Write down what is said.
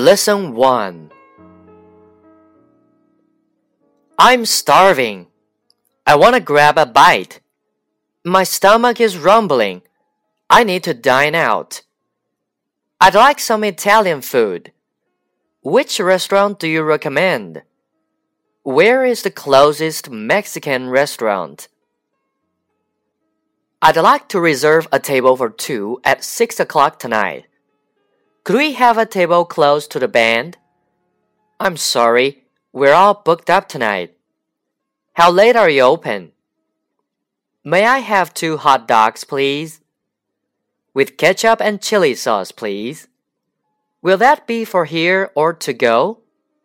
Lesson 1 I'm starving. I want to grab a bite. My stomach is rumbling. I need to dine out. I'd like some Italian food. Which restaurant do you recommend? Where is the closest Mexican restaurant? I'd like to reserve a table for two at six o'clock tonight. Could we have a table close to the band? I'm sorry, we're all booked up tonight. How late are you open? May I have two hot dogs, please? With ketchup and chili sauce, please. Will that be for here or to go?